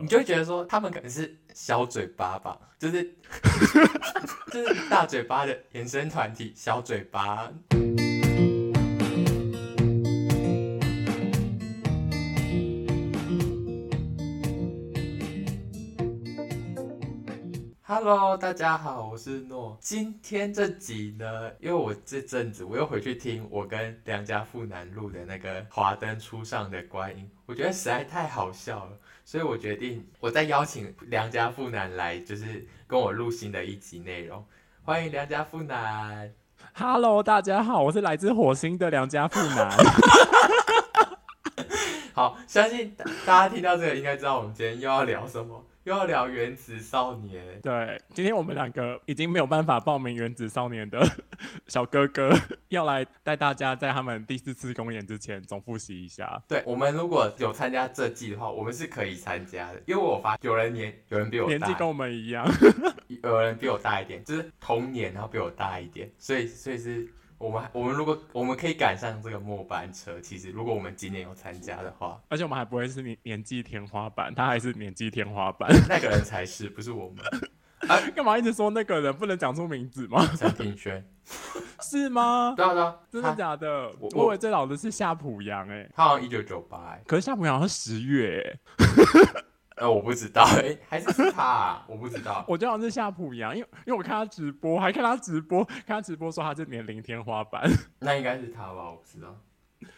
你就会觉得说他们可能是小嘴巴吧，就是 就是大嘴巴的衍生团体，小嘴巴。Hello，大家好，我是诺。今天这集呢，因为我这阵子我又回去听我跟良家富男录的那个《华灯初上》的观音，我觉得实在太好笑了，所以我决定我再邀请良家富男来，就是跟我录新的一集内容。欢迎良家富男。Hello，大家好，我是来自火星的良家富男。好，相信大家听到这个应该知道我们今天又要聊什么。又要聊原子少年，对，今天我们两个已经没有办法报名原子少年的 小哥哥，要来带大家在他们第四次公演之前总复习一下。对，我们如果有参加这季的话，我们是可以参加的，因为我发有人年有人比我大，年纪跟我们一样，有人比我大一点，就是同年然后比我大一点，所以所以是。我们我们如果我们可以赶上这个末班车，其实如果我们今年有参加的话，而且我们还不会是年年纪天花板，他还是年纪天花板，那个人才是，不是我们。啊，干嘛一直说那个人不能讲出名字吗？陈庭轩，是吗？对啊对啊，真的假的？我我以为最老的是夏普阳哎，他好像一九九八哎，可是夏普阳好像十月哎。呃，我不知道，哎、欸，还是是他、啊，我不知道。我就好像是夏普阳，因为因为我看他直播，还看他直播，看他直播说他是年龄天花板，那应该是他吧？我不知道。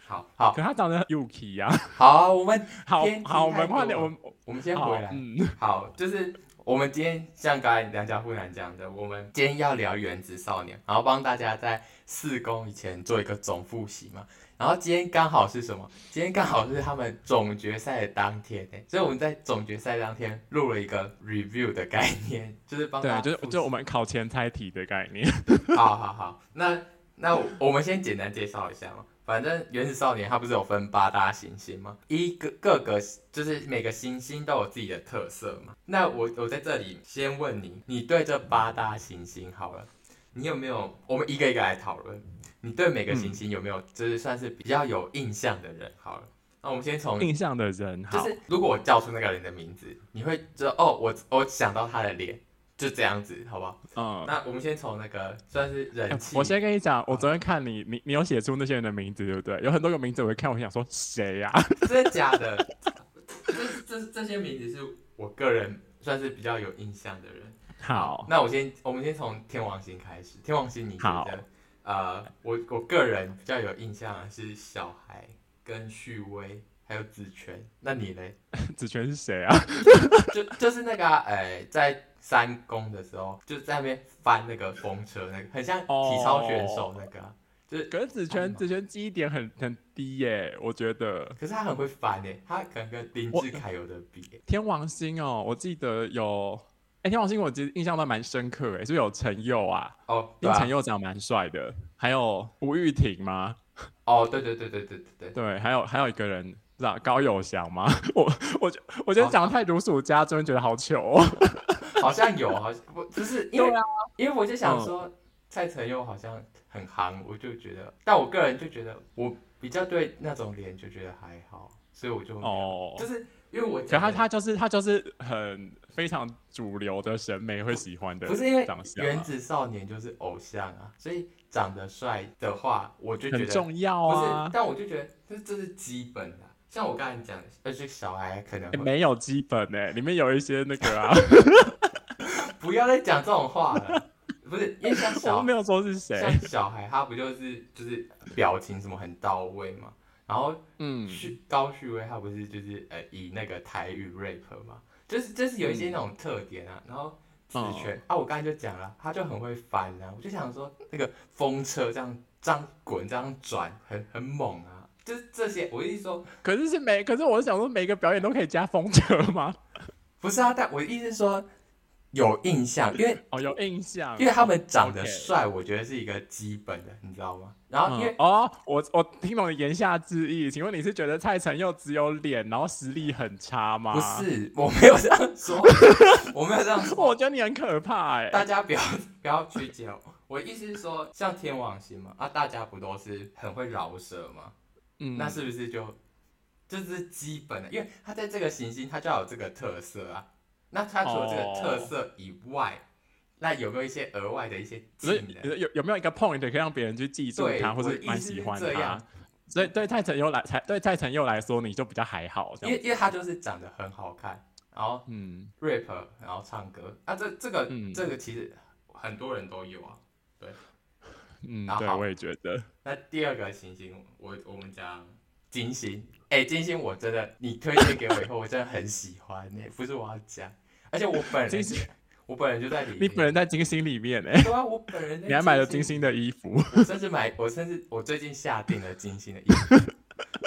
好，好，可他长得 Yuki 呀。好，我们 好好，我们快点，我们我们先回来。嗯，好，就是我们今天像刚才梁家富男讲的，我们今天要聊原子少年，然后帮大家在四公以前做一个总复习嘛。然后今天刚好是什么？今天刚好是他们总决赛的当天，所以我们在总决赛当天录了一个 review 的概念，就是帮大家对，就是就我们考前猜题的概念。好好好，那那我们先简单介绍一下嘛。反正原始少年它不是有分八大行星吗？一个各个就是每个行星都有自己的特色嘛。那我我在这里先问你，你对这八大行星好了，你有没有？我们一个一个来讨论。你对每个行星有没有就是算是比较有印象的人？好了，那我们先从印象的人，就是如果我叫出那个人的名字，你会知道哦，我我想到他的脸，就这样子，好不好？嗯，那我们先从那个算是人气。我先跟你讲，我昨天看你，你你有写出那些人的名字，对不对？有很多个名字，我会看，我想说谁呀？真的假的？这这这些名字是我个人算是比较有印象的人。好，那我先我们先从天王星开始。天王星，你觉得？呃，我我个人比较有印象的是小孩跟旭威还有子权，那你呢？子权是谁啊？就就是那个哎、欸，在三公的时候，就在那边翻那个风车，那个很像体操选手那个，哦、就是。可是子权子权记忆点很很低耶，我觉得。可是他很会翻耶，他可能跟林志凯有的比。天王星哦，我记得有。哎、欸，天王星我其实印象都蛮深刻，哎，是不是有陈佑啊？哦，因为陈佑长得蛮帅的，还有吴玉婷吗？哦，对对对对对对对，还有还有一个人是吧？高友祥吗？我我觉我觉得讲的太如数家珍，觉得好糗哦。好像有，好像不就是因为、啊、因为我就想说、嗯、蔡成佑好像很夯，我就觉得，但我个人就觉得我比较对那种脸就觉得还好，所以我就哦，就是因为我觉得他他就是他就是很。非常主流的审美会喜欢的，不是因为原子少年就是偶像啊，所以长得帅的话，我就觉得很重要啊。不是，但我就觉得这这是基本的。像我刚才讲，而且小孩可能、欸、没有基本呢、欸，里面有一些那个啊。不要再讲这种话了，不是因为像小我没有说是谁，像小孩他不就是就是表情什么很到位嘛？然后嗯，旭高旭威他不是就是呃以那个台语 rap 嘛？就是就是有一些那种特点啊，嗯、然后紫权、哦、啊，我刚才就讲了，他就很会翻啊，我就想说那个风车这样这样滚这样转，很很猛啊，就是这些，我意思说，可是是每，可是我想说每个表演都可以加风车吗？不是啊，但我的意思是说。有印象，因为哦有印象，因为他们长得帅，我觉得是一个基本的，你知道吗？然后因为、嗯、哦，我我听懂你言下之意，请问你是觉得蔡成佑只有脸，然后实力很差吗？不是，我没有这样说，我没有这样说，我觉得你很可怕哎、欸，大家不要不要曲解我，我意思是说，像天王星嘛，啊，大家不都是很会饶舌吗？嗯，那是不是就这是基本的，因为他在这个行星，他就要有这个特色啊。那他除了这个特色以外，哦、那有没有一些额外的一些技能？有有没有一个 point 可以让别人去记住他，或者蛮喜欢他？所以对蔡承佑来，对蔡承佑来说，你就比较还好，因为因为他就是长得很好看，然后嗯，rap，然后唱歌。啊，这这个、嗯、这个其实很多人都有啊，对，嗯，对，我也觉得。那第二个行星，我我们讲金星，哎、欸，金星我真的你推荐给我以后，我真的很喜欢，哎，不是我要讲，而且我本人是。我本人就在里面，你本人在金星里面哎，对啊，我本人你还买了金星的衣服，我甚至买，我甚至我最近下定了金星的衣服，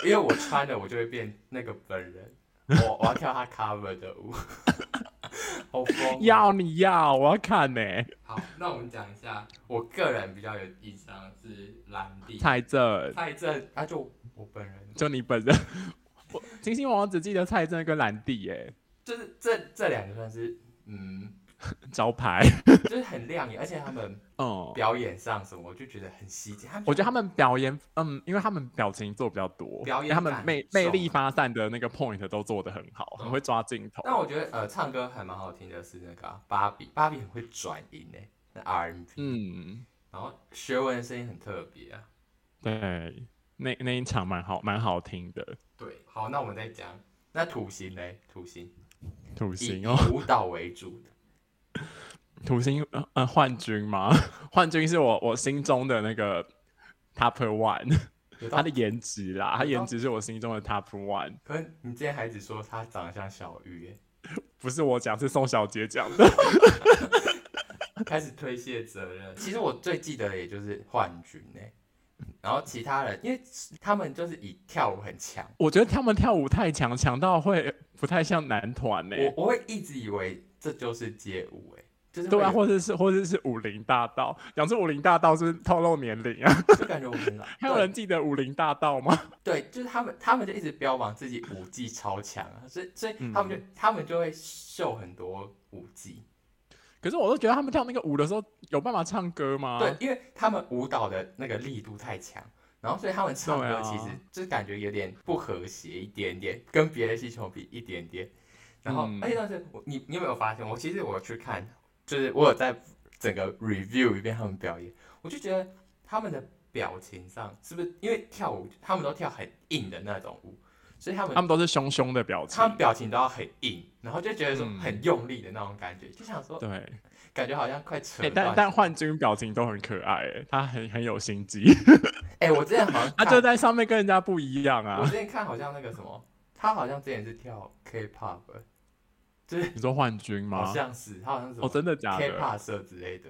因为我穿了我就会变那个本人，我我要跳他 cover 的舞，好疯，要你要，我要看呢。好，那我们讲一下，我个人比较有印象是蓝帝蔡正，蔡正，他就我本人，就你本人，我金星王只记得蔡正跟蓝帝耶，就是这这两个算是嗯。招牌就是很亮眼，而且他们嗯 表演上什么，我就觉得很吸睛。我觉得他们表演嗯，因为他们表情做比较多，表演他们魅魅力发散的那个 point 都做的很好，很会抓镜头。但我觉得呃，唱歌还蛮好听的是那个芭比，芭比很会转音诶，那 R&B，嗯，然后学文的声音很特别啊。对，那那一场蛮好，蛮好听的。对，好，那我们再讲那土星嘞，土星，土星哦，舞蹈为主的。土星呃幻君吗？幻君是我我心中的那个 top one，他的颜值啦，他颜值是我心中的 top one。可是你今天还只说他长得像小玉耶？不是我讲，是宋小杰讲的。开始推卸责任。其实我最记得的也就是幻君哎，然后其他人，因为他们就是以跳舞很强。我觉得他们跳舞太强，强到会不太像男团呢。我我会一直以为。这就是街舞哎，就是对啊，或者是或者是武林大道，讲出武林大道是透露年龄啊，就感觉我们老。还有人记得武林大道吗？对，就是他们，他们就一直标榜自己舞技超强啊，所以所以他们就、嗯、他们就会秀很多舞技。可是我都觉得他们跳那个舞的时候有办法唱歌吗？对，因为他们舞蹈的那个力度太强，然后所以他们唱歌其实就是感觉有点不和谐一点点，跟别的星球比一点点。然后，而且但是，你你有没有发现？我其实我去看，就是我有在整个 review 一遍他们表演，我就觉得他们的表情上是不是因为跳舞，他们都跳很硬的那种舞，所以他们他们都是凶凶的表情，他们表情都要很硬，然后就觉得说很用力的那种感觉，嗯、就想说，对，感觉好像快扯。但但幻君表情都很可爱，他很很有心机。哎，我之前好像他就在上面跟人家不一样啊。我之前看好像那个什么，他好像之前是跳 K-pop 就。是你说幻君吗？好像是，他好像是哦，真的假的？K-pop 社之类的，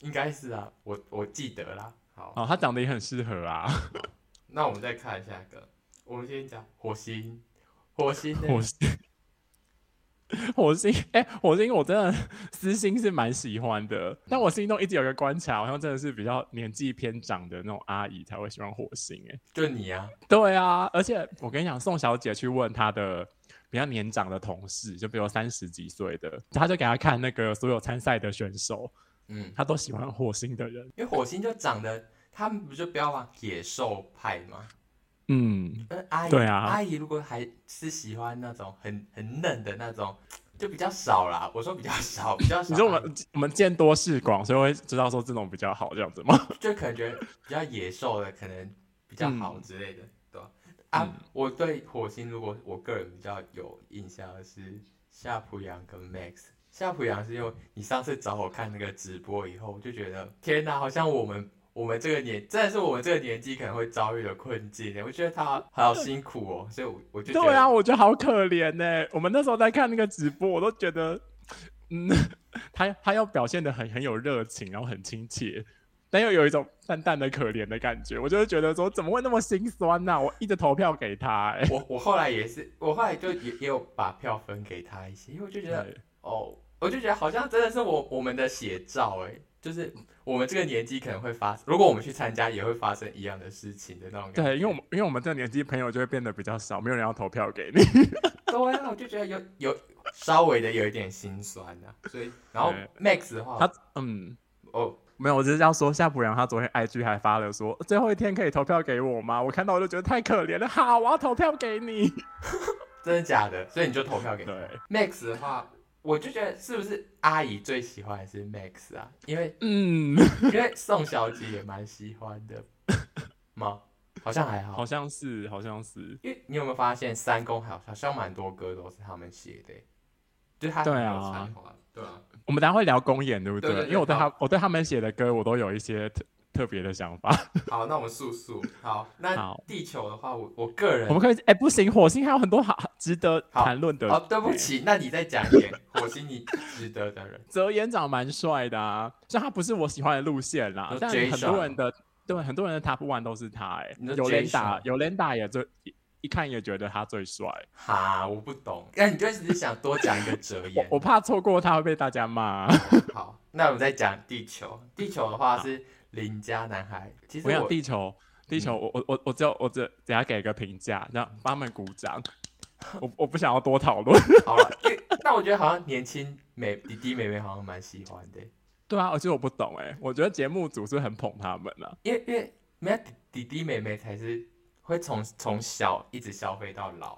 应该是啊，我我记得啦。好，哦，他长得也很适合啊。那我们再看下一个，我们先讲火星，火星，火星，火星，哎，欸，火星，我真的私心是蛮喜欢的，但我心中一直有一个观察，好像真的是比较年纪偏长的那种阿姨才会喜欢火星，欸，哎，就你啊？对啊，而且我跟你讲，宋小姐去问她的。比较年长的同事，就比如三十几岁的，他就给他看那个所有参赛的选手，嗯，他都喜欢火星的人，因为火星就长得，他们不就标榜野兽派吗？嗯，阿姨，对啊，阿姨如果还是喜欢那种很很嫩的那种，就比较少啦。我说比较少，比较少。你说我们我们见多识广，所以会知道说这种比较好这样子吗？就可能觉得比较野兽的可能比较好之类的。嗯啊，嗯、我对火星，如果我个人比较有印象的是夏普阳跟 Max。夏普阳是因为你上次找我看那个直播以后，我就觉得天哪，好像我们我们这个年，真的是我们这个年纪可能会遭遇的困境。我觉得他好辛苦哦，所以我我就对啊，我觉得好可怜呢。我们那时候在看那个直播，我都觉得，嗯，他他要表现的很很有热情，然后很亲切。但又有一种淡淡的可怜的感觉，我就会觉得说怎么会那么心酸呢、啊？我一直投票给他、欸，我我后来也是，我后来就也也有把票分给他一些，因为我就觉得哦，我就觉得好像真的是我我们的写照哎、欸，就是我们这个年纪可能会发生，如果我们去参加也会发生一样的事情的那种。对，因为我们因为我们这个年纪朋友就会变得比较少，没有人要投票给你。对啊，我就觉得有有稍微的有一点心酸呐、啊，所以然后 Max 的话，他嗯哦。没有，我只是要说夏普良他昨天 IG 还发了说最后一天可以投票给我吗？我看到我就觉得太可怜了。好，我要投票给你。真的假的？所以你就投票给对 Max 的话，我就觉得是不是阿姨最喜欢的是 Max 啊？因为嗯，因为宋小姐也蛮喜欢的吗？好像还好，好像是，好像是。因为你有没有发现三公好像蛮多歌都是他们写的，就是他对啊，对啊。我们等下会聊公演，对不对？对对对，因为我对他，好我对他们写的歌，我都有一些特特别的想法。好，那我们速速。好，那地球的话，我我个人，我们可以，哎、欸，不行，火星还有很多好值得谈论的。哦，对不起，那你再讲一点 火星你值得的人。泽演长蛮帅的啊，虽然他不是我喜欢的路线啦，但很多人的对很多人的 Top One 都是他、欸。哎，有连打，有连打也最。一看也觉得他最帅，哈，我不懂，那你就只是想多讲一个哲言，我怕错过他会被大家骂。好，那我们再讲地球，地球的话是邻家男孩。其实我讲地球，地球，我我我我只有我只等下给一个评价，这样帮他们鼓掌。我我不想要多讨论。好了，那我觉得好像年轻美弟弟妹妹好像蛮喜欢的。对啊，而且我不懂哎，我觉得节目组是很捧他们啊，因为因为没有弟弟妹妹才是。会从从小一直消费到老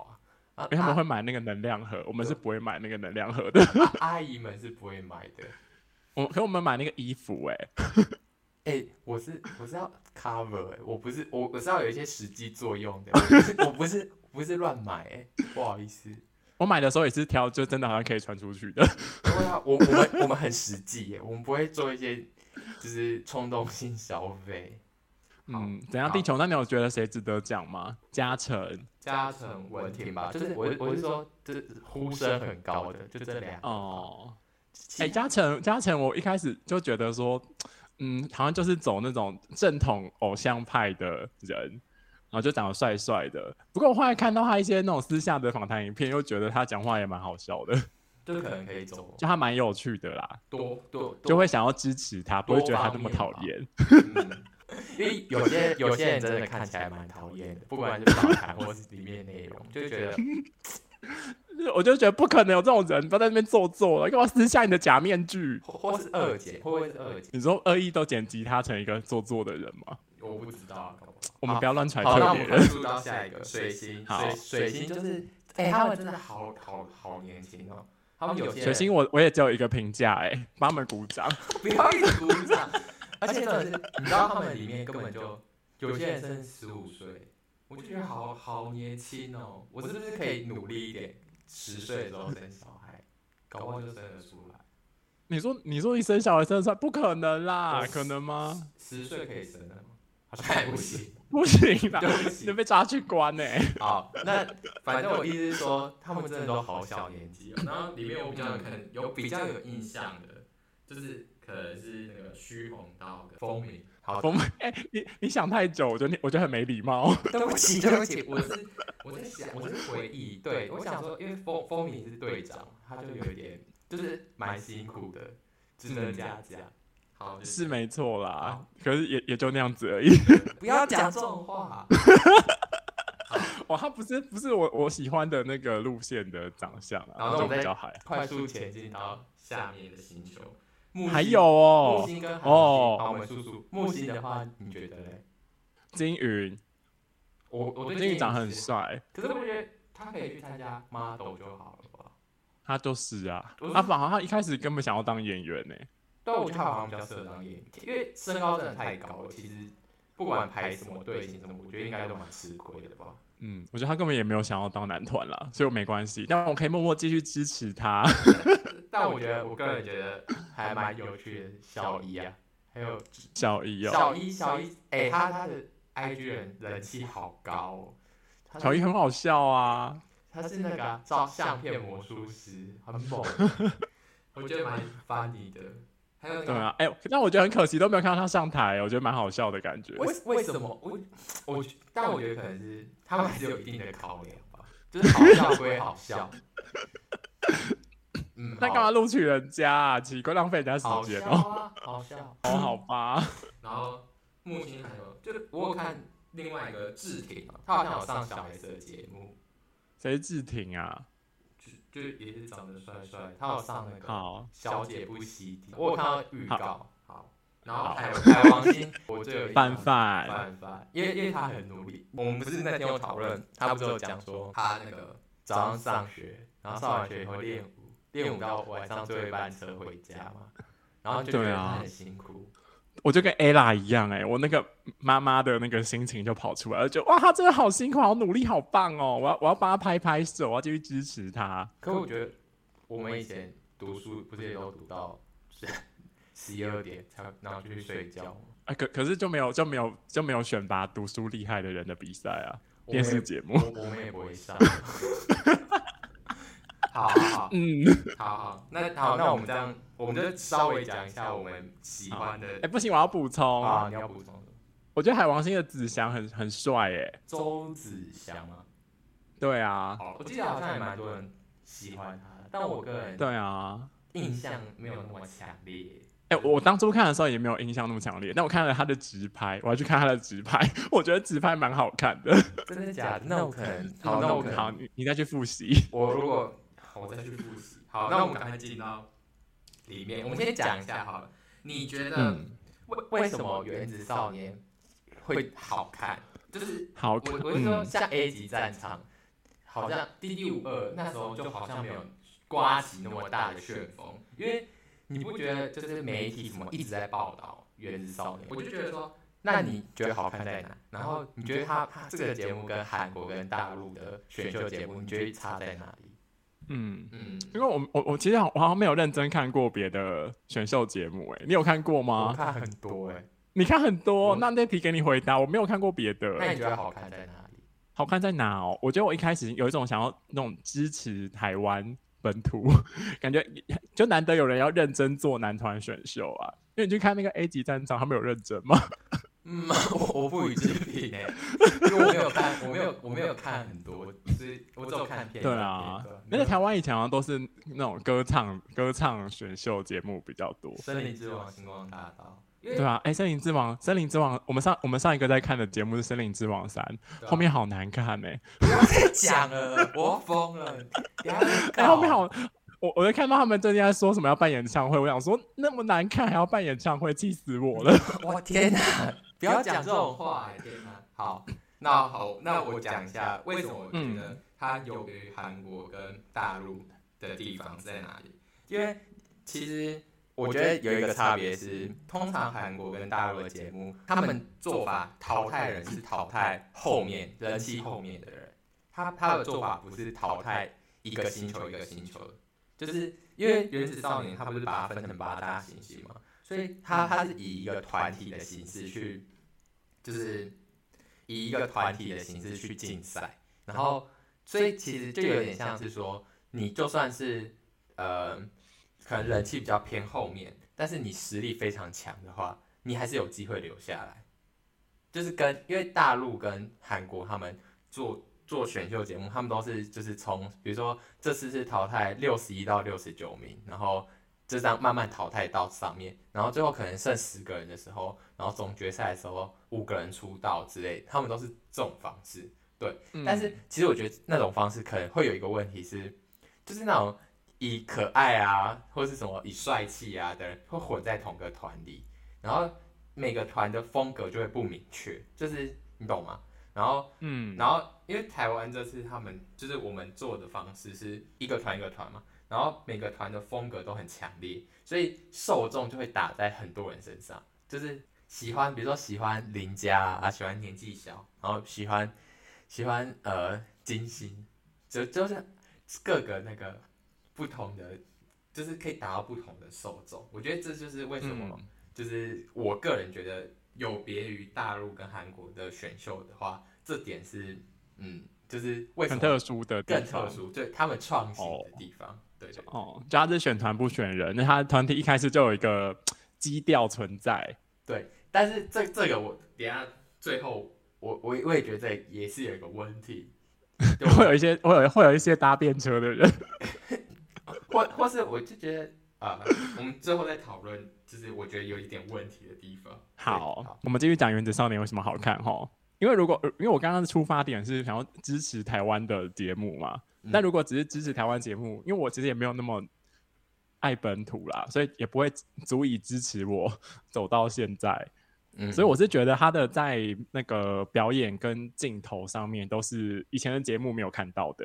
啊，啊，因为他们会买那个能量盒，我们是不会买那个能量盒的。啊、阿姨们是不会买的，我可我们买那个衣服哎、欸，哎、欸，我是我是要 cover 我不是我我是要有一些实际作用的，我不是我不是不是乱买哎、欸，不好意思，我买的时候也是挑，就真的好像可以穿出去的。对啊，我我们我们很实际耶，我们不会做一些就是冲动性消费。嗯，怎样？地球？那你有觉得谁值得讲吗？嘉诚、嘉诚、文婷吧，就是我，我是说，就是呼声很高的，就这两个。哦，哎、欸，嘉诚，嘉诚，我一开始就觉得说，嗯，好像就是走那种正统偶像派的人，然后就长得帅帅的。不过我后来看到他一些那种私下的访谈影片，又觉得他讲话也蛮好笑的，就可能可以走，就他蛮有趣的啦，多多就会想要支持他，不会觉得他那么讨厌。因为有些有些人真的看起来蛮讨厌的，不管是访谈或是里面内容，就觉得，我就觉得不可能有这种人，不要在那边做作了，干嘛撕下你的假面具？或是二姐，或是二姐？你说恶意都剪辑他成一个做作的人吗？我不知道，我们不要乱揣测别人。好，那我们进入到下一个水星。水水星就是，哎，他们真的好好好年轻哦。他们有些水星，我我也只有一个评价，哎，帮他们鼓掌，不要一直鼓掌。而且真的是，你知道他们里面根本就有些人生十五岁，我就觉得好好年轻哦。我是不是可以努力一点，十岁的时候生小孩，搞不好就生得出来？你说，你说你生小孩生得出来，不可能啦，可能吗？十岁可以生的吗？好像还不行，不行啦，你被抓去关呢。好，那 反正我意思是说，他们真的都好小年纪哦。然后里面我比较可能有比较有印象的，就是。可能是那个虚红道的风鸣，好风 哎、欸，你你想太久，我觉得你我觉得很没礼貌。对不起，对不起，我是 我在想，我是回忆，对我想说，因为风风鸣是队长，他就有一点就是蛮辛苦的，值得嘉奖。好，是没错啦，可是也也就那样子而已。不要讲这种话。哇，他不是不是我我喜欢的那个路线的长相啊，然后我们比较海，快速前进到下面的星球。还有哦，木星跟哦，好，我们叔叔。木星的话，你觉得嘞？金鱼，我我对金鱼长得很帅，可是我觉得他可以去参加 model 就好了吧？他就是啊，他反而他一开始根本想要当演员呢。对，我觉得他好像比较适合当演员，因为身高真的太高了。其实不管排什么队形什么，我觉得应该都蛮吃亏的吧。嗯，我觉得他根本也没有想要当男团啦，所以我没关系，但我可以默默继续支持他。但我觉得，我个人觉得还蛮有趣的。小一啊，还有小一哦，小一小一，哎、欸，他他的 IG 人人气好高，哦，小一很好笑啊，他是那个照相片魔术师，很猛，我觉得蛮 funny 的。还有、对啊，哎、欸，但我觉得很可惜，都没有看到他上台，我觉得蛮好笑的感觉。为为什么？我我，但我觉得可能是他们还是有一定的考量吧，就是好笑 归好笑。嗯，那干嘛录取人家啊？奇怪，浪费人家时间哦。好笑啊，好笑。哦，好吧。然后木星还有，就是我有看另外一个志挺，他好像有上小孩子的节目。谁是志挺啊？就就也是长得帅帅，他有上那个《小姐不熙娣》，我有看到预告。好，然后还有还有王心，我最有 范范。范范，因为因为他很努力。我们不是那天有讨论，他不是有讲说他那个早上上学，然后上完学以后练舞，练舞到晚上最后一班车回家嘛，然后就觉得他很辛苦。我就跟 Ella 一样哎、欸，我那个妈妈的那个心情就跑出来了，就哇，他真的好辛苦，好努力，好棒哦！我要我要帮他拍拍手，我要继续支持他。可我觉得我们以前读书不是也都读到十一二点才然后就去睡觉吗？哎、欸，可可是就没有就没有就没有选拔读书厉害的人的比赛啊，电视节目我，我们也不会上。好好好，嗯，好好，那好，那我们这样，我们就稍微讲一下我们喜欢的。哎、欸，不行，我要补充啊，你要补充。我觉得海王星的子祥很很帅哎，周子祥吗？对啊，我记得好像也蛮多人喜欢他，但我个人对啊，印象没有那么强烈。哎、欸，我当初看的时候也没有印象那么强烈，但我看了他的直拍，我要去看他的直拍，我觉得直拍蛮好看的。真的假的？那我可能，好，那我可能，好，你你再去复习。我如果。我再去复习。好，那我们赶快进到里面。我们先讲一下好了。你觉得为为什么《原子少年》会好看？就是好，我我是说，像 A 级战场，好像《D D 五二》那时候就好像没有刮起那么大的旋风，因为你不觉得就是媒体什么一直在报道《原子少年》？我就觉得说，那你觉得好看在哪？然后你觉得他他这个节目跟韩国跟大陆的选秀节目，你觉得差在哪里？嗯嗯，因为我我我其实我好像没有认真看过别的选秀节目，哎，你有看过吗？我看很多，哎，你看很多，那那题给你回答，我没有看过别的。那你觉得好看在哪里？好看在哪哦？我觉得我一开始有一种想要那种支持台湾本土，感觉就难得有人要认真做男团选秀啊，因为你去看那个 A 级战场，他们有认真吗？嗯，我我不予置评哎，因为我没有看，我没有我没有看很多，就是我只有看片。对啊，那个台湾以前好像都是那种歌唱歌唱选秀节目比较多。森林之王、星光大道。对啊，哎，森林之王，森林之王，我们上我们上一个在看的节目是森林之王三，后面好难看哎。不要再讲了，我疯了。哎，后面好，我我就看到他们最近在说什么要办演唱会，我想说那么难看还要办演唱会，气死我了。我天哪！不要讲这种话，欸，天哪！好，那好，那我讲一下为什么我觉得它优于韩国跟大陆的地方在哪里？因为其实我觉得有一个差别是，通常韩国跟大陆的节目，他们做法淘汰人是淘汰后面人气后面的人，他他的做法不是淘汰一个星球一个星球，就是因为原子少年他不是把它分成八大行星嘛？所以他他是以一个团体的形式去，就是以一个团体的形式去竞赛，然后所以其实就有点像是说，你就算是呃可能人气比较偏后面，但是你实力非常强的话，你还是有机会留下来。就是跟因为大陆跟韩国他们做做选秀节目，他们都是就是从比如说这次是淘汰六十一到六十九名，然后。就这样慢慢淘汰到上面，然后最后可能剩十个人的时候，然后总决赛的时候五个人出道之类，他们都是这种方式。对，嗯、但是其实我觉得那种方式可能会有一个问题是，就是那种以可爱啊或者是什么以帅气啊的人会混在同个团里，然后每个团的风格就会不明确，就是你懂吗？然后嗯，然后因为台湾这次他们就是我们做的方式是一个团一个团嘛。然后每个团的风格都很强烈，所以受众就会打在很多人身上，就是喜欢，比如说喜欢邻家啊，喜欢年纪小，然后喜欢喜欢呃金星，就就是各个那个不同的，就是可以达到不同的受众。我觉得这就是为什么，就是我个人觉得有别于大陆跟韩国的选秀的话，这点是嗯，就是为什么很特殊的，更特殊，对他们创新的地方。对，对，对哦，就他是选团不选人，那他团体一开始就有一个基调存在。对，但是这这个我等下最后我我我也觉得也是有一个问题，会有一些会有会有一些搭便车的人，或或是我就觉得啊、呃，我们最后再讨论，就是我觉得有一点问题的地方。好，好，我们继续讲《原子少年》为什么好看哈？因为如果因为我刚刚的出发点是想要支持台湾的节目嘛。但如果只是支持台湾节目，因为我其实也没有那么爱本土啦，所以也不会足以支持我 走到现在。嗯，所以我是觉得他的在那个表演跟镜头上面都是以前的节目没有看到的，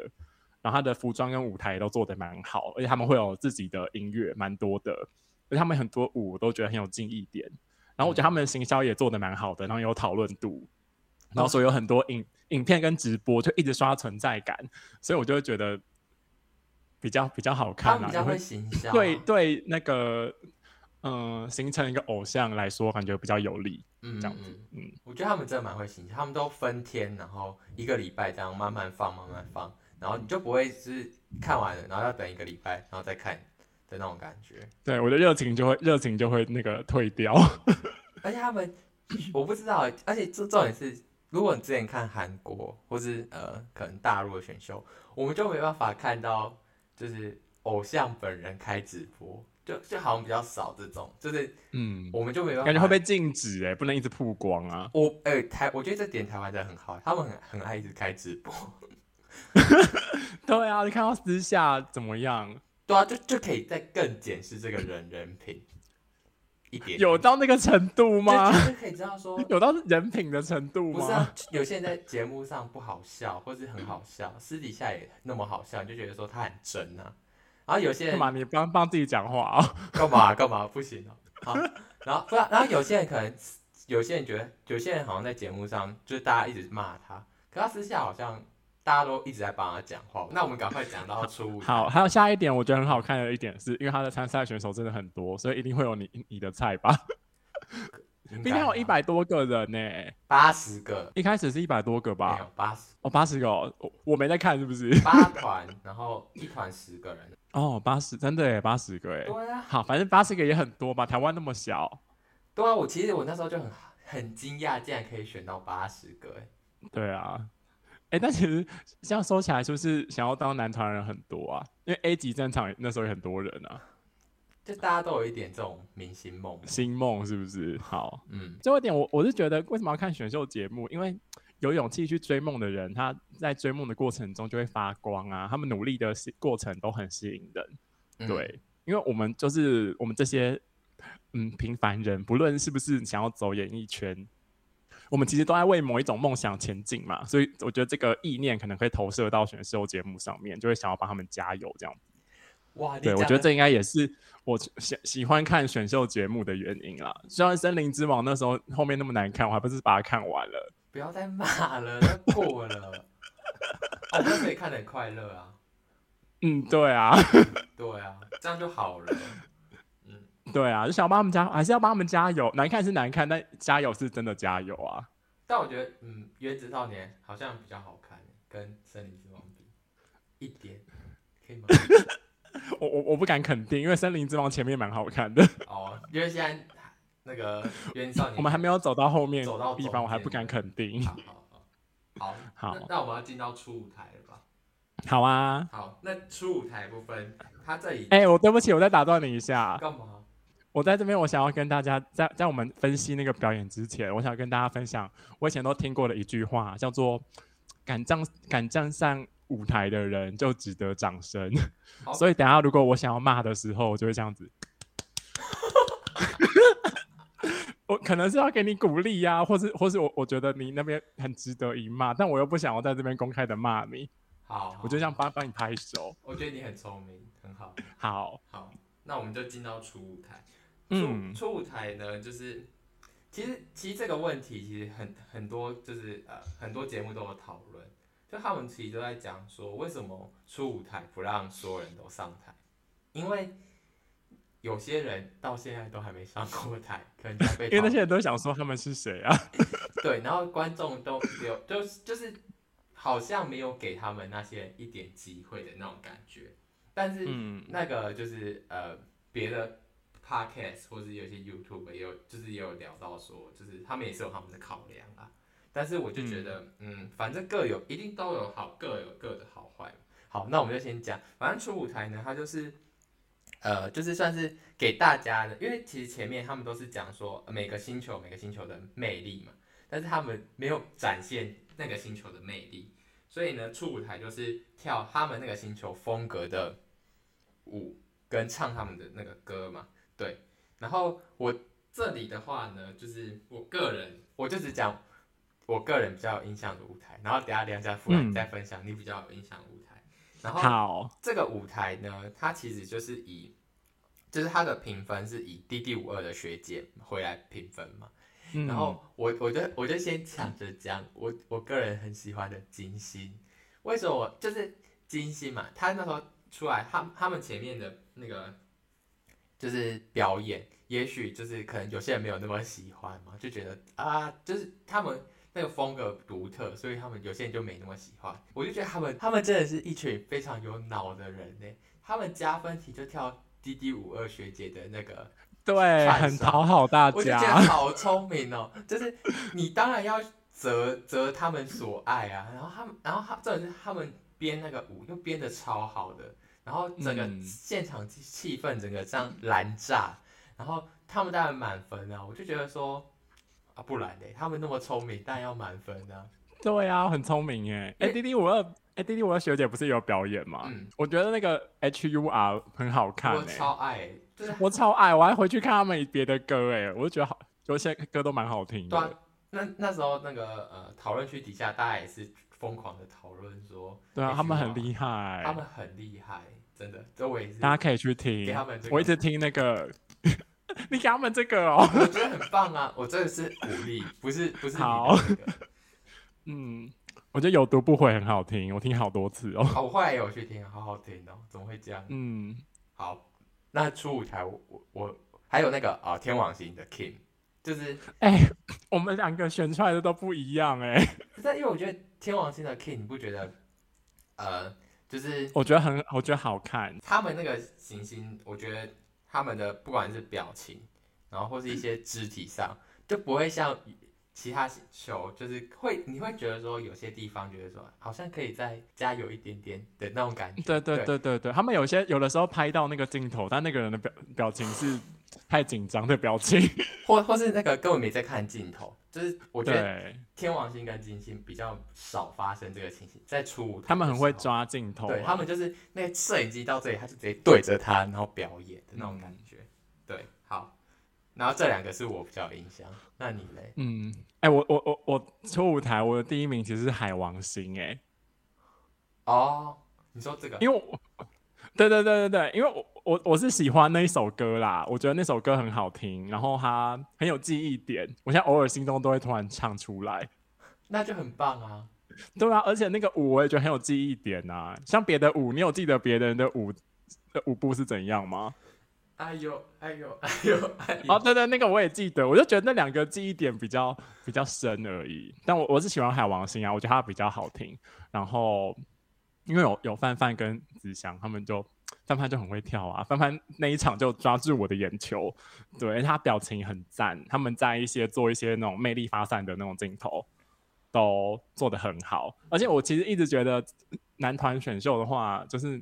然后他的服装跟舞台都做得蛮好，而且他们会有自己的音乐，蛮多的，而且他们很多舞我都觉得很有记忆点。然后我觉得他们的行销也做得蛮好的，然后有讨论度，然后所以有很多影影片跟直播就一直刷存在感，所以我就会觉得比较比较好看啊，比较会行销啊，对对那个。嗯，形成一个偶像来说，感觉比较有利。嗯，这样子。嗯，我觉得他们真的蛮会形象，他们都分天，然后一个礼拜这样慢慢放，慢慢放，然后你就不会是看完了，然后要等一个礼拜，然后再看的那种感觉。对，我的热情就会热情就会那个退掉。而且他们，我不知道，而且这重点是，如果你之前看韩国或是呃可能大陆的选秀，我们就没办法看到就是偶像本人开直播。就就好像比较少这种，就是嗯，我们就没办法，感觉会被禁止哎、欸，不能一直曝光啊。我哎、欸、台，我觉得这点台湾真的很好，他们很很爱一直开直播。对啊，你看到私下怎么样？对啊，就就可以再更检视这个人人品一点，有到那个程度吗？就是可以知道说 有到人品的程度吗？不是啊，有些人在节目上不好笑，或是很好笑，私底下也那么好笑，你就觉得说他很真啊。然后有些人干嘛？你帮帮自己讲话啊？干嘛干嘛？不行哦。好，然后不然，然后有些人可能，有些人觉得，有些人好像在节目上就是大家一直骂他，可他私下好像大家都一直在帮他讲话。那我们赶快讲到初舞。好，还有下一点，我觉得很好看的一点是，因为他的参赛选手真的很多，所以一定会有你你的菜吧？今天有一百多个人呢、欸，八十个，一开始是一百多个吧？没有八十哦，八十个、哦，我我没在看，是不是？八团，然后一团十个人。哦，八十，真的耶，八十个哎。对啊。好，反正八十个也很多吧？台湾那么小。对啊，我其实我那时候就很很惊讶，竟然可以选到八十个哎。对啊。哎，但其实这样说起来，是不是想要当男团人很多啊？因为 A 级战场那时候有很多人啊。就大家都有一点这种明星梦，星梦是不是？好，嗯，最后一点我我是觉得，为什么要看选秀节目？因为有勇气去追梦的人，他在追梦的过程中就会发光啊，他们努力的过程都很吸引人。嗯、对，因为我们就是我们这些嗯平凡人，不论是不是想要走演艺圈，我们其实都在为某一种梦想前进嘛，所以我觉得这个意念可能会投射到选秀节目上面，就会想要帮他们加油这样。哇，对，我觉得这应该也是我喜喜欢看选秀节目的原因啦。虽然《森林之王》那时候后面那么难看，我还不是把它看完了。不要再骂了，都过了。我们可以看得很快乐啊。嗯，对啊。对啊，这样就好了。嗯，对啊，就想要帮他们加，还是要帮他们加油。难看是难看，但加油是真的加油啊。但我觉得，嗯，《原子少年》好像比较好看，跟《森林之王》比一点，可以吗？我我我不敢肯定，因为《森林之王》前面蛮好看的。哦，因为现在那个原少年，我们还没有走到后面，走到地方我还不敢肯定。好好好，那，那我们要进到初舞台了吧？好啊。好，那初舞台部分，他这里，哎、欸，我对不起，我再打断你一下。干嘛？我在这边，我想要跟大家在在我们分析那个表演之前，我想跟大家分享我以前都听过的一句话，叫做“敢站敢站上”。舞台的人就值得掌声，所以等下如果我想要骂的时候，我就会这样子。我可能是要给你鼓励呀、啊，或是或是我我觉得你那边很值得一骂，但我又不想要在这边公开的骂你。好，我就这样帮帮你拍手。我觉得你很聪明，很好。好，好，那我们就进到初舞台。嗯，初舞台呢，就是其实其实这个问题其实很很多，就是呃很多节目都有讨论。就他们其实都在讲说，为什么初舞台不让所有人都上台？因为有些人到现在都还没上过台，可能被因为那些人都想说他们是谁啊？对，然后观众都有，就就是好像没有给他们那些人一点机会的那种感觉。但是那个就是呃别的 podcast 或者有些 YouTube 也有，就是也有聊到说，就是他们也是有他们的考量啊。但是我就觉得，嗯，嗯，反正各有一定都有好，各有各的好坏。好，那我们就先讲，反正初舞台呢，它就是，呃，就是算是给大家的，因为其实前面他们都是讲说每个星球每个星球的魅力嘛，但是他们没有展现那个星球的魅力，所以呢，初舞台就是跳他们那个星球风格的舞，跟唱他们的那个歌嘛。对，然后我这里的话呢，就是我个人，我就只讲我个人比较有印象的舞台，然后等下梁家富来再分享你比较有印象的舞台。嗯、然后好，这个舞台呢，它其实就是以，就是它的评分是以 DD 五二的学姐回来评分嘛。嗯、然后我我就我就先抢着讲我我个人很喜欢的金星，为什么我就是金星嘛？他那时候出来，他他们前面的那个就是表演，也许就是可能有些人没有那么喜欢嘛，就觉得啊，就是他们那个风格独特，所以他们有些人就没那么喜欢。我就觉得他们他们真的是一群非常有脑的人呢，他们加分题就跳滴滴五二学姐的那个。对，很讨好大家。我就觉得好聪明哦，就是你当然要择择他们所爱啊，然后他们，然后他这是他们编那个舞又编的超好的，然后整个现场气氛整个这样燃炸，然后他们当然满分啊，我就觉得说啊，不然嘞，他们那么聪明，当然要满分啊。对啊，很聪明哎。哎，DD 五二，哎，DD 我的学姐不是有表演吗？嗯，我觉得那个 HUR 很好看，我超爱。我超爱，我还回去看他们别的歌，哎，我就觉得好，有些歌都蛮好听的。对啊，那那时候那个呃讨论区底下，大家也是疯狂的讨论说，对啊，他们很厉害，他们很厉害，真的，周围大家可以去听，给他们、这个，我一直听那个，你给他们这个哦，我觉得很棒啊，我真的是鼓励，不是不是、那个、好，嗯，我觉得有读不回很好听，我听好多次哦，好我后来也有去听，好好听哦，怎么会这样？嗯，好。那初舞台我我我还有那个啊、呃、天王星的 King，就是哎、欸，我们两个选出来的都不一样哎、欸。但因为我觉得天王星的 King，你不觉得呃，就是我觉得很我觉得好看。他们那个行星，我觉得他们的不管是表情，然后或是一些肢体上，就不会像。其他球就是会，你会觉得说有些地方觉得说好像可以再加油一点点的那种感觉。对对对对对，他们有些有的时候拍到那个镜头，但那个人的表表情是太紧张的表情，或或是那个根本没在看镜头。就是我觉得天王星跟金星比较少发生这个情形，在初舞台，他们很会抓镜头、啊，对他们就是那个摄影机到这里，他就直接对着他，然后表演的那种感觉。嗯、对，好。然后这两个是我比较有印象，那你嘞？嗯，哎、欸，我我我我初舞台我的第一名其实是海王星、欸，哎。哦，你说这个？因为我，对对对对对，因为我我我是喜欢那一首歌啦，我觉得那首歌很好听，然后它很有记忆点，我现在偶尔心中都会突然唱出来，那就很棒啊。对啊，而且那个舞我也觉得很有记忆点啊，像别的舞，你有记得别人的舞的舞步是怎样吗？哎呦，哎呦，哎呦，哎呦！哦，对对，那个我也记得，我就觉得那两个记忆点比较比较深而已。但我我是喜欢海王星啊，我觉得它比较好听。然后因为有有范范跟子祥，他们就范范就很会跳啊，范范那一场就抓住我的眼球，对，他表情很赞。他们在一些做一些那种魅力发散的那种镜头都做得很好。而且我其实一直觉得男团选秀的话，就是。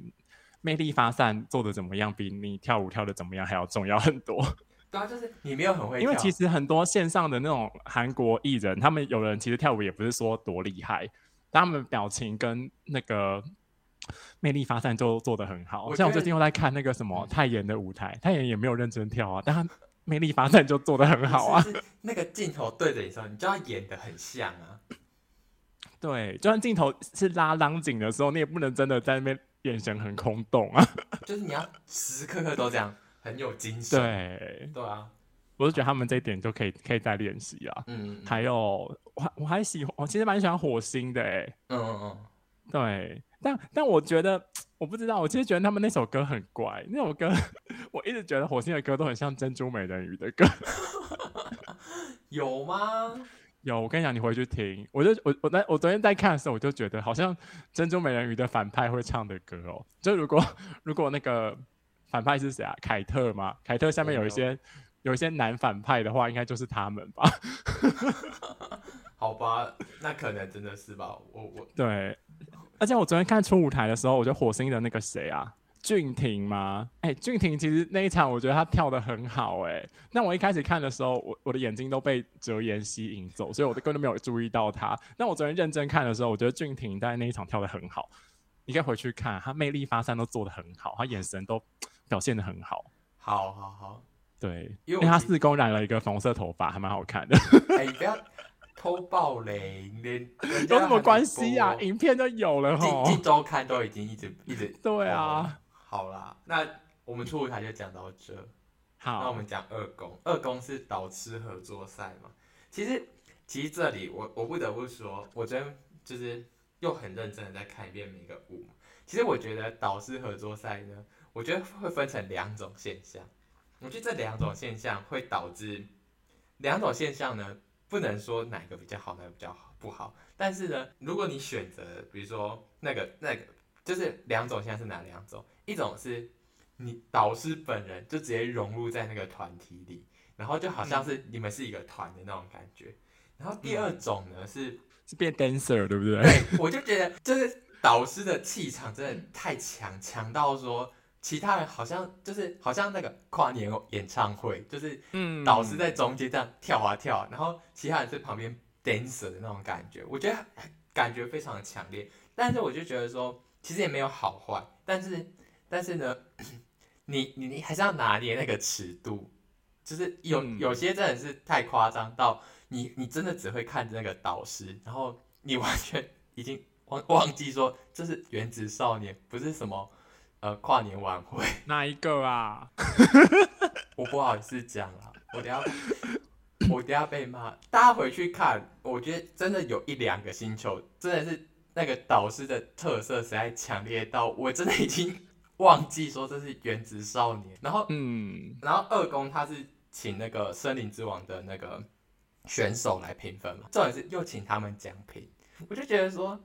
魅力发散做的怎么样，比你跳舞跳的怎么样还要重要很多。对啊，就是你没有很会跳。因为其实很多线上的那种韩国艺人，他们有人其实跳舞也不是说多厉害，但他们表情跟那个魅力发散就做的很好。像我最近又在看那个什么泰妍的舞台，泰妍也没有认真跳啊，但他魅力发散就做的很好啊。是是那个镜头对着你说，你就要演的很像啊。对，就算镜头是拉拉紧的时候，你也不能真的在那边。眼神很空洞啊，就是你要时时刻刻都这样，很有精神。对，对啊，我是觉得他们这一点就可以可以再练习啊。嗯，还有我还我还喜欢，我其实蛮喜欢火星的哎。嗯嗯嗯，对，但但我觉得我不知道，我其实觉得他们那首歌很怪，那首歌 我一直觉得火星的歌都很像珍珠美人鱼的歌。有吗？有，我跟你讲，你回去听。我就我我那我昨天在看的时候，我就觉得好像珍珠美人鱼的反派会唱的歌哦。就如果如果那个反派是谁啊？凯特吗？凯特下面有一些有一些男反派的话，应该就是他们吧？好吧，那可能真的是吧。我我对，而且我昨天看初舞台的时候，我觉得火星的那个谁啊？俊廷吗？哎、欸，俊廷其实那一场我觉得他跳的很好哎、欸。那我一开始看的时候，我我的眼睛都被哲言吸引走，所以我根本都没有注意到他。那我昨天认真看的时候，我觉得俊廷在那一场跳的很好。你可以回去看，他魅力发散都做的很好，他眼神都表现的很好。好好好，对，因为，他四公染了一个粉红色头发，还蛮好看的。哎、欸，不要偷爆雷，连有什么关系啊？影片都有了哈，一周看都已经一直一直。对啊，好啦，那我们初舞台就讲到这。好，那我们讲二宫，二宫是导师合作赛嘛？其实，其实这里我我不得不说，我觉得就是又很认真的在看一遍每个舞。其实我觉得导师合作赛呢，我觉得会分成两种现象。我觉得这两种现象会导致两种现象呢，不能说哪个比较好，哪个比较好不好。但是呢，如果你选择，比如说那个那个，就是两种现在是哪两种？一种是你导师本人就直接融入在那个团体里，然后就好像是你们是一个团的那种感觉。然后第二种呢是是变 dancer，对不对？对，我就觉得就是。导师的气场真的太强，强到说其他人好像就是好像那个跨年演唱会，就是嗯，导师在中间这样跳啊跳，然后其他人在旁边 dancer 的那种感觉，我觉得感觉非常的强烈。但是我就觉得说，其实也没有好坏，但是但是呢，你你你还是要拿捏那个尺度，就是有有些真的是太夸张到你你真的只会看着那个导师，然后你完全已经。忘 忘记说，这是原子少年，不是什么呃跨年晚会。哪一个啊？我不好意思讲了，我等下我等下被骂。大家回去看，我觉得真的有一两个星球，真的是那个导师的特色实在强烈到，我真的已经 忘记说这是原子少年。然后嗯，然后二公他是请那个森林之王的那个选手来评分嘛，重点是又请他们讲评，我就觉得说。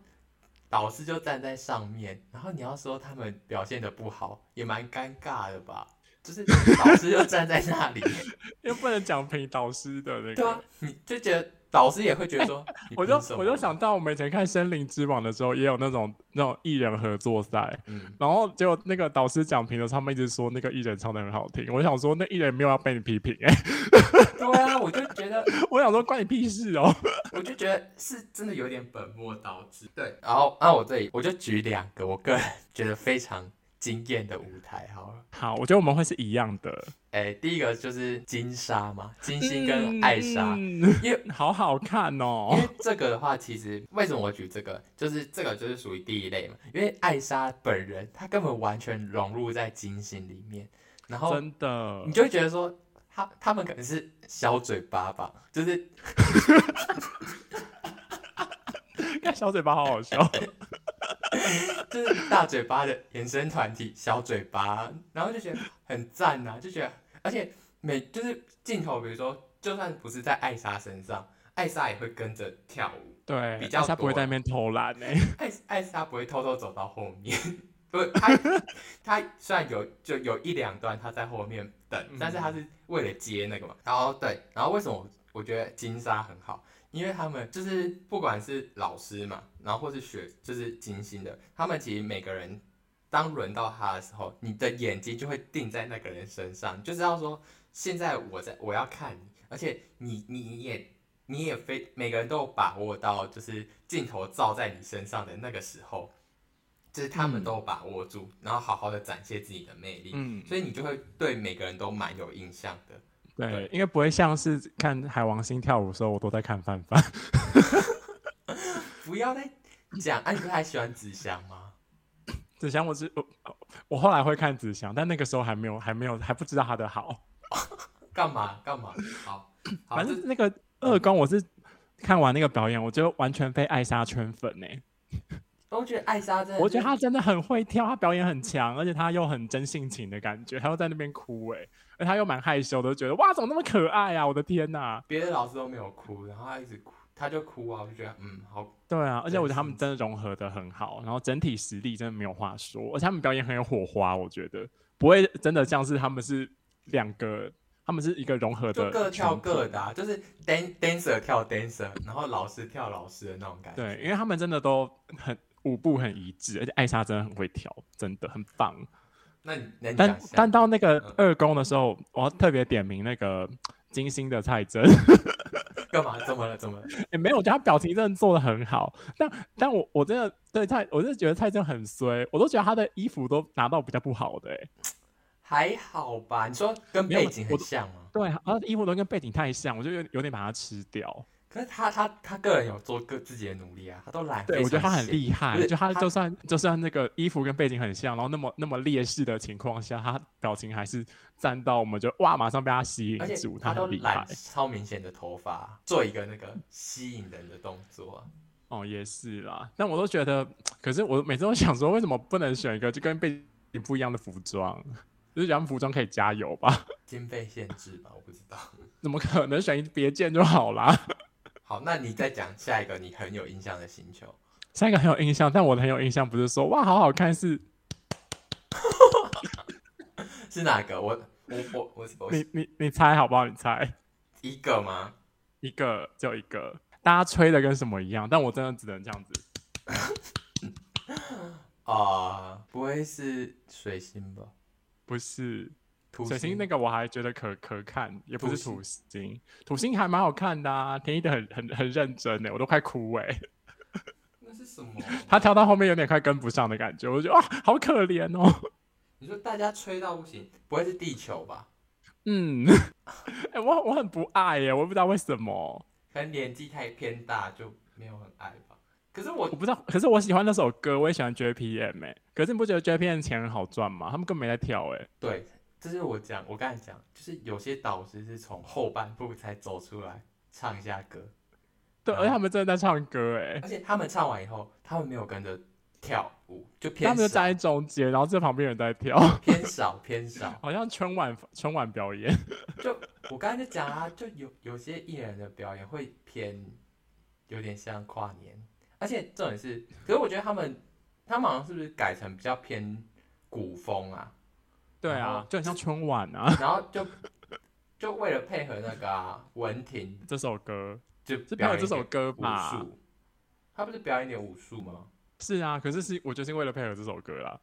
导师就站在上面，然后你要说他们表现的不好，也蛮尴尬的吧？就是导师就站在那里，又不能讲评导师的那个，对啊，你就觉得。导师也会觉得说，我就我就想到我们以前看《森林之王》的时候，也有那种那种艺人合作赛，嗯，然后结果那个导师讲评的时候，他们一直说那个艺人唱的很好听，我想说那艺人没有要被你批评哎、欸，对啊，我就觉得 我想说关你屁事哦，我就觉得是真的有点本末倒置，对，然后那我这里我就举两个，我个人觉得非常。惊艳的舞台，好了，好，我觉得我们会是一样的。哎、欸，第一个就是金沙嘛，金星跟艾莎，嗯、因为 好好看哦。因为这个的话，其实为什么我举这个，就是这个就是属于第一类嘛。因为艾莎本人，她根本完全融入在金星里面，然后真的，你就会觉得说，他他们可能是小嘴巴吧，就是，看小嘴巴好好笑。就是大嘴巴的衍生团体，小嘴巴，然后就觉得很赞呐、啊，就觉得，而且每就是镜头，比如说，就算不是在艾莎身上，艾莎也会跟着跳舞，对，比较她不会在那边偷懒呢。艾 艾莎不会偷偷走到后面，不是，她她虽然有就有一两段她在后面等，嗯、但是她是为了接那个嘛。然后对，然后为什么我觉得金莎很好？因为他们就是不管是老师嘛，然后或是学就是精心的，他们其实每个人当轮到他的时候，你的眼睛就会定在那个人身上，就知道说现在我在我要看你，而且你你也你也非每个人都有把握到，就是镜头照在你身上的那个时候，就是他们都有把握住，嗯、然后好好的展现自己的魅力，嗯，所以你就会对每个人都蛮有印象的。对，对，因为不会像是看海王星跳舞的时候，我都在看范范。不要再讲，哎、啊，你不是还喜欢子祥吗？子祥，我是我，我后来会看子祥，但那个时候还没有，还没有，还不知道他的好。干嘛干嘛？好，好反正那个二公，我是看完那个表演，我就完全被艾莎圈粉呢。我觉得艾莎真的，我觉得她真的很会跳，她表演很强，而且她又很真性情的感觉，她又在那边哭哎。而她又蛮害羞的，觉得哇，怎么那么可爱啊！我的天哪，别的老师都没有哭，然后她一直哭，她就哭啊，我就觉得嗯，好。对啊，而且我觉得他们真的融合的很好，然后整体实力真的没有话说，而且他们表演很有火花，我觉得不会真的像是他们是两个，他们是一个融合的，各跳各的，啊，就是 dan dancer 跳 dancer，然后老师跳老师的那种感觉。对，因为他们真的都很舞步很一致，而且艾莎真的很会跳，真的很棒。那你但但到那个二宫的时候，嗯、我要特别点名那个金星的蔡真。干嘛？怎么了？怎么了？也、欸、没有，我觉得他表情真的做的很好。但但我我真的对蔡，我是觉得蔡真很衰，我都觉得他的衣服都拿到比较不好的、欸。还好吧？你说跟背景很像吗？对啊，衣服都跟背景太像，我就有有点把它吃掉。可是他他他个人有做个自己的努力啊，他都懒。对，我觉得他很厉害。就他就算他就算那个衣服跟背景很像，然后那么那么劣势的情况下，他表情还是站到我们就哇，马上被他吸引住。他都很厉害，超明显的头发，做一个那个吸引人的动作、啊。哦，也是啦。但我都觉得，可是我每次都想说，为什么不能选一个就跟背景不一样的服装？就是讲服装可以加油吧？经费限制吧？我不知道。怎么可能选一别件就好啦？好，那你再讲下一个你很有印象的星球。下一个很有印象，但我的很有印象不是说哇好好看，是 是哪个？我我我我，我你你你猜好不好？你猜一个吗？一个就一个，大家吹的跟什么一样？但我真的只能这样子。啊、呃，不会是水星吧？不是。土水星那个我还觉得可可看，也不是土星，土星，还蛮好看的啊，田一的很很很认真呢，我都快哭哎。那是什么？他跳到后面有点快跟不上的感觉，我觉得哇，好可怜哦。你说大家吹到不行，不会是地球吧？嗯，哎、欸，我我很不爱耶，我也不知道为什么，可能年纪太偏大就没有很爱吧。可是我我不知道，可是我喜欢那首歌，我也喜欢 JPM 哎，可是你不觉得 JPM 钱很好赚吗？他们根本没在跳哎。对。这是我讲，我刚才讲，就是有些导师是从后半部才走出来唱一下歌，对，而且他们真的在唱歌哎，而且他们唱完以后，他们没有跟着跳舞，就偏他们就站在中间，然后这旁边人在跳，偏少偏少，好像春晚春晚表演。就我刚才就讲啊，就有有些艺人的表演会偏有点像跨年，而且重点是，可是我觉得他们他们好像是不是改成比较偏古风啊？对啊，就很像春晚啊。然后就就为了配合那个啊，文婷这首歌，就是配合这首歌吧。他不是表演点武术吗？是啊，可是是我就是为了配合这首歌啦。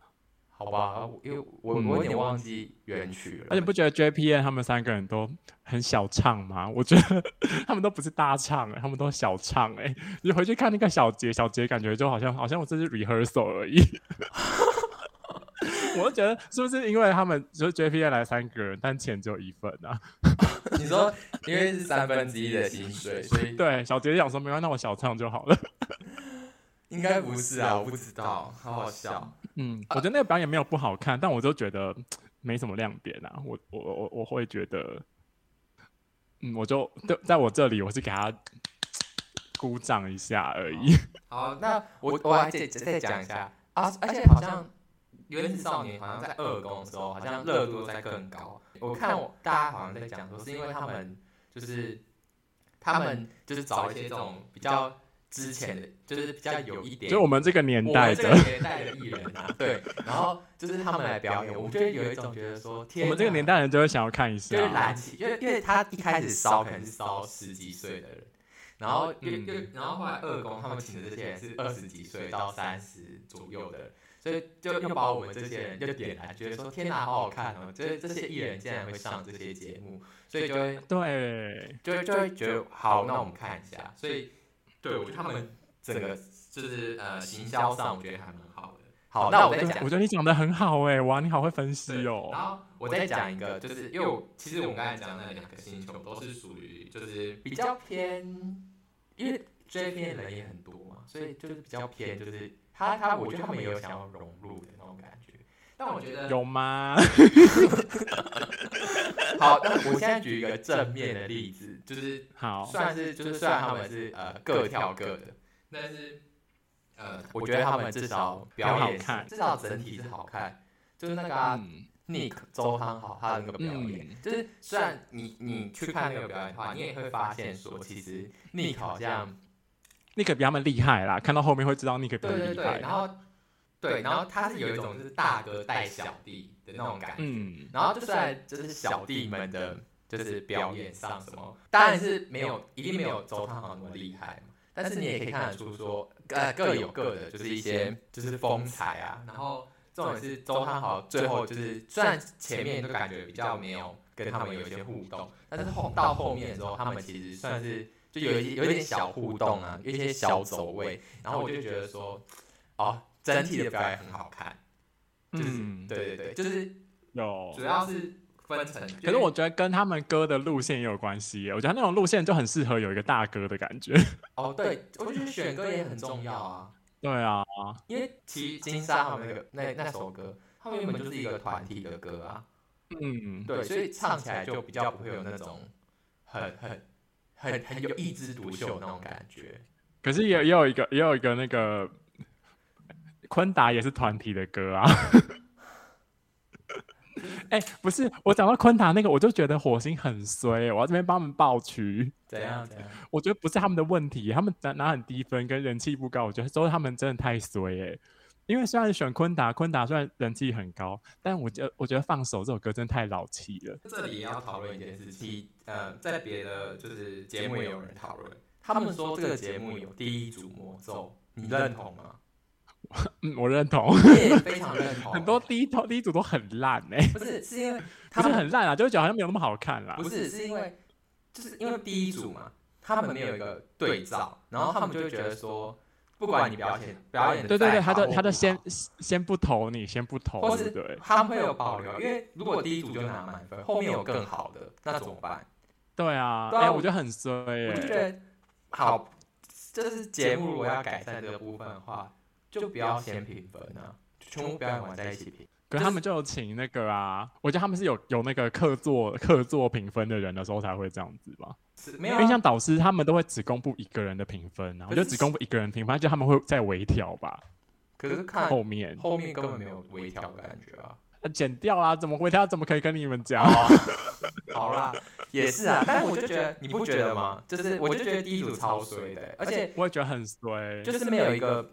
好吧，因为我我有点忘记原曲了。而且不觉得 JPN 他们三个人都很小唱吗？我觉得他们都不是大唱，他们都小唱哎。你回去看那个小节，小节感觉就好像好像我这是 rehearsal 而已。我就觉得是不是因为他们就是 JPA 来三个人，但钱只有一份啊？你说 因为是三分之一的薪水，所以对小杰想说没关系，那我小唱就好了。应该不是啊，我不知道，好好笑。嗯，我觉得那个表演没有不好看，但我就觉得没什么亮点啊。我我我我会觉得，嗯，我就在在我这里，我是给他鼓掌一下而已。好，好，那我我还再再讲一下啊，而且好像。原子少年好像在二公的时候，好像热度在更高。我看我大家好像在讲说，是因为他们就是他们就是找一些这种比较之前的，就是比较有一点，就我们这个年代的年代的艺人啊，对。然后就是他们来表演，我觉得有一种觉得说，我们这个年代人就会想要看一下，就是燃起，因为因为他一开始烧可能是烧十几岁的人，然后又又然后后来二公他们请的这些人是二十几岁到三十左右的人。所以就又把我们这些人就点燃，觉得说天哪，好好看哦！就是这些艺人竟然会上这些节目，所以就会对，就会就会觉得好，那我们看一下。所以对我觉得他们整个就是呃行销上，我觉得还蛮好的。好，那我再讲，我觉得你讲的很好哎，哇，你好会分析哦。然后我再讲一个，就是因为我其实我们刚才讲的那两个星球都是属于就是比较偏，因为这边人也很多嘛，所以就是比较偏就是。他他，我觉得他们也有想要融入的那种感觉，但我觉得有吗？好，那我现在举一个正面的例子，就是好，算是就是虽然他们是呃各跳各的，但是呃，我觉得他们至少表演看，至少整体是好看。就是那个、啊嗯、Nick 周汤豪他的那个表演，嗯、就是虽然你你去看那个表演的话，你也会发现说，其实 Nick 好像。尼克比他们厉害啦，看到后面会知道尼克比他们厉害。对对对，然后对，然后他是有一种就是大哥带小弟的那种感觉。嗯，然后就在就是小弟们的，就是表演上什么，当然是没有，一定没有周汤豪那么厉害嘛。但是你也可以看得出说，呃，各有各的，就是一些就是风采啊。然后重点是周汤豪最后就是，虽然前面都感觉比较没有跟他们有一些互动，但是后到后面的时候，他们其实算是。就有一有一点小互动啊，有一些小走位，然后我就觉得说，哦，整体的表演很好看，就是、嗯、对对对，就是有，主要是分成。可是我觉得跟他们歌的路线也有关系。我觉得那种路线就很适合有一个大哥的感觉。哦，对，我觉得选歌也很重要啊。对啊，因为其实金莎他们那个那那首歌，他们原本就是一个团体的歌啊。嗯，对，所以唱起来就比较不会有那种很很很很有一枝独秀那种感觉。可是也也有一个也有一个那个昆达也是团体的歌啊。哎、欸，不是，我讲到昆达那个，我就觉得火星很衰，我要这边帮他们爆区。怎样怎样？我觉得不是他们的问题，他们拿拿很低分跟人气不高，我觉得都是他们真的太衰哎。因为虽然选昆达，昆达虽然人气很高，但我觉得我觉得放手这首歌真的太老气了。这里也要讨论一件事情，呃，在别的就是节目也有人讨论，他们说这个节目有第一组魔咒，你认同吗？嗯，我认同，也非常认同。很多第一套第一组都很烂哎，不是，是因为 他们很烂啊，就是觉得好像没有那么好看啦。不是，是因为就是因为第一组嘛，他们没有一个对照，然后他们就会觉得说，不管你表现表演的，对对对，他都他都先先不投你，先不投，或是对，他们会有保留，因为如果第一组就拿满分，后面有更好的，那怎么办？对啊，哎，我觉得很衰哎，我就觉得好，这是节目如果要改善这个部分的话。就不要先评分啊，全部表演完在一起评。可是他们就有请那个啊，我觉得他们是有有那个客座客座评分的人的时候才会这样子吧。没有、啊，因为像导师他们都会只公布一个人的评分啊，我就只公布一个人评分，就他们会再微调吧。可是看后面后面根本没有微调的感觉啊，剪掉啦，怎么微调？怎么可以跟你们讲？好啦，也是啊，但是我就觉得你不觉得吗？就是我就觉得第一组超衰的，而且我也觉得很衰，就是没有一个。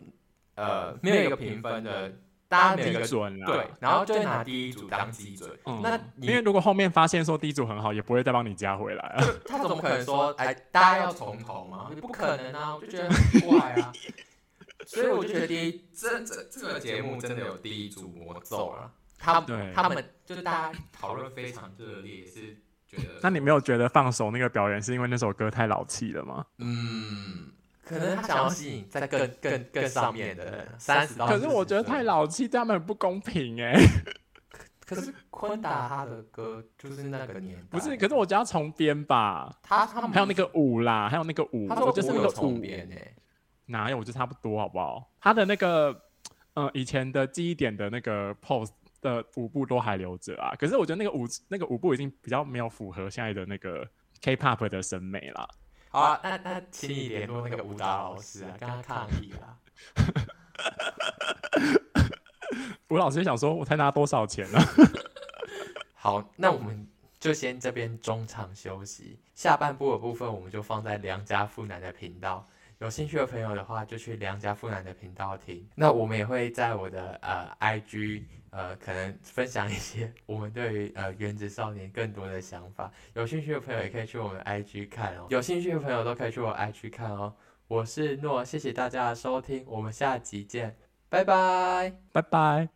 呃，没有一个评分的，大家没有一个准了。对，然后就拿第一组当基准。嗯，那因为如果后面发现说第一组很好，也不会再帮你加回来啊。他怎么可能说，哎，大家要从头吗？不可能啊，我就觉得很怪啊。所以我就觉得第一，这这这个节目真的有第一组魔咒啊。他们他们就是大家讨论非常热烈，是觉得。那你没有觉得放手那个表演是因为那首歌太老气了吗？嗯。可能他想要吸引在更更更上面的人三十到，可是我觉得太老气，对他们很不公平哎。可是坤达他的歌就是那个年代，不是？可是我觉得要重编吧。他他们还有那个舞啦，还有那个舞，我就是那个重编哎。哪有？我觉得差不多好不好？他的那个呃，以前的记忆点的那个 pose 的舞步都还留着啊。可是我觉得那个舞那个舞步已经比较没有符合现在的那个 K-pop 的审美了。好啊，那那请你联络那个舞蹈老师啊，跟他抗议啊。吴老师想说，我才拿多少钱呢？好，那我们就先这边中场休息，下半部的部分我们就放在良家妇男的频道。有兴趣的朋友的话，就去良家富男的频道听。那我们也会在我的呃 IG。呃，可能分享一些我们对于呃原子少年更多的想法，有兴趣的朋友也可以去我们 IG 看哦。有兴趣的朋友都可以去我 IG 看哦。我是诺，谢谢大家的收听，我们下集见，拜拜，拜拜。